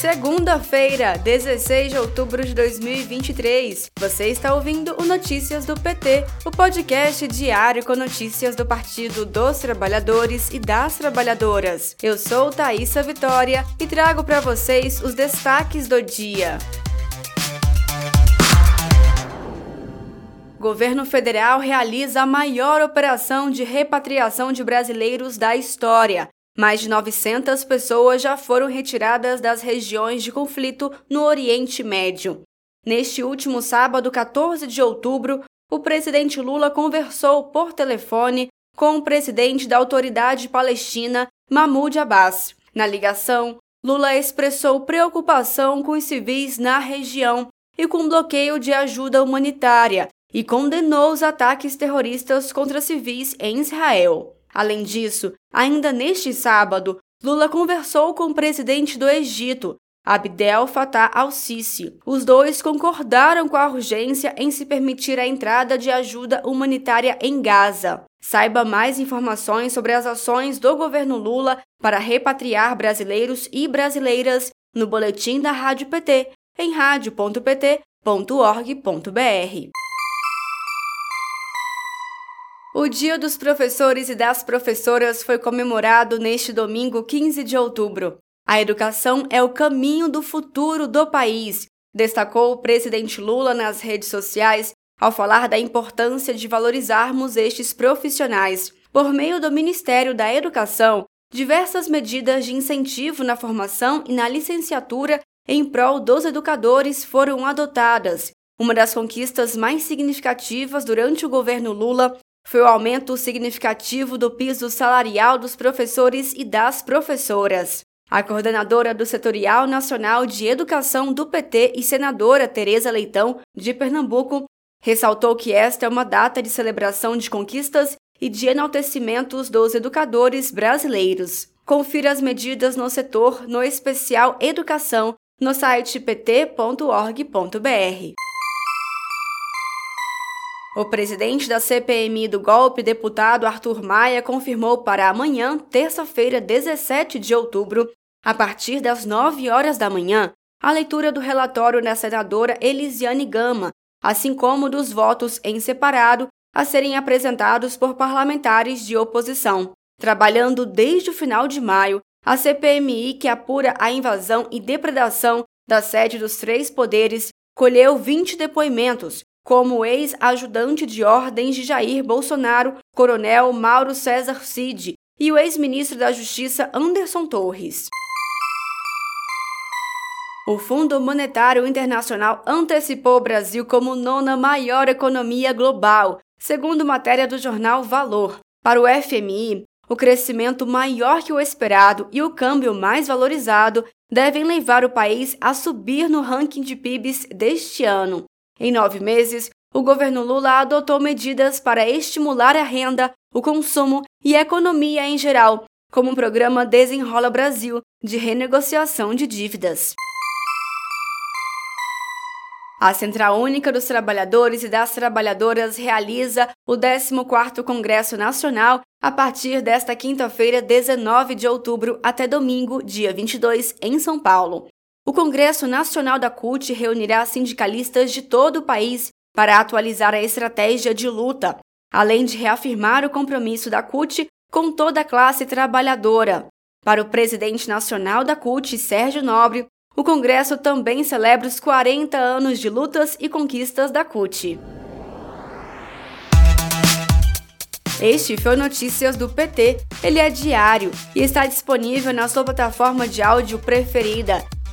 Segunda-feira, 16 de outubro de 2023. Você está ouvindo o Notícias do PT, o podcast diário com notícias do Partido dos Trabalhadores e das Trabalhadoras. Eu sou Thaisa Vitória e trago para vocês os destaques do dia. Governo federal realiza a maior operação de repatriação de brasileiros da história. Mais de 900 pessoas já foram retiradas das regiões de conflito no Oriente Médio. Neste último sábado, 14 de outubro, o presidente Lula conversou por telefone com o presidente da Autoridade Palestina, Mahmoud Abbas. Na ligação, Lula expressou preocupação com os civis na região e com bloqueio de ajuda humanitária e condenou os ataques terroristas contra civis em Israel. Além disso, ainda neste sábado, Lula conversou com o presidente do Egito, Abdel Fattah al-Sisi. Os dois concordaram com a urgência em se permitir a entrada de ajuda humanitária em Gaza. Saiba mais informações sobre as ações do governo Lula para repatriar brasileiros e brasileiras no boletim da Rádio PT em radio.pt.org.br. O Dia dos Professores e das Professoras foi comemorado neste domingo 15 de outubro. A educação é o caminho do futuro do país, destacou o presidente Lula nas redes sociais ao falar da importância de valorizarmos estes profissionais. Por meio do Ministério da Educação, diversas medidas de incentivo na formação e na licenciatura em prol dos educadores foram adotadas. Uma das conquistas mais significativas durante o governo Lula foi o aumento significativo do piso salarial dos professores e das professoras. A coordenadora do Setorial Nacional de Educação do PT e senadora Tereza Leitão, de Pernambuco, ressaltou que esta é uma data de celebração de conquistas e de enaltecimentos dos educadores brasileiros. Confira as medidas no setor no especial Educação no site pt.org.br. O presidente da CPMI do golpe, deputado Arthur Maia, confirmou para amanhã, terça-feira, 17 de outubro, a partir das 9 horas da manhã, a leitura do relatório da senadora Elisiane Gama, assim como dos votos em separado a serem apresentados por parlamentares de oposição. Trabalhando desde o final de maio, a CPMI, que apura a invasão e depredação da sede dos três poderes, colheu 20 depoimentos, como ex-ajudante de ordens de Jair Bolsonaro, coronel Mauro César Cid, e o ex-ministro da Justiça Anderson Torres. O Fundo Monetário Internacional antecipou o Brasil como nona maior economia global, segundo matéria do jornal Valor. Para o FMI, o crescimento maior que o esperado e o câmbio mais valorizado devem levar o país a subir no ranking de PIBs deste ano. Em nove meses, o governo Lula adotou medidas para estimular a renda, o consumo e a economia em geral, como o programa Desenrola Brasil, de renegociação de dívidas. A Central Única dos Trabalhadores e das Trabalhadoras realiza o 14º Congresso Nacional a partir desta quinta-feira, 19 de outubro, até domingo, dia 22, em São Paulo. O Congresso Nacional da CUT reunirá sindicalistas de todo o país para atualizar a estratégia de luta, além de reafirmar o compromisso da CUT com toda a classe trabalhadora. Para o presidente nacional da CUT, Sérgio Nobre, o Congresso também celebra os 40 anos de lutas e conquistas da CUT. Este foi Notícias do PT. Ele é diário e está disponível na sua plataforma de áudio preferida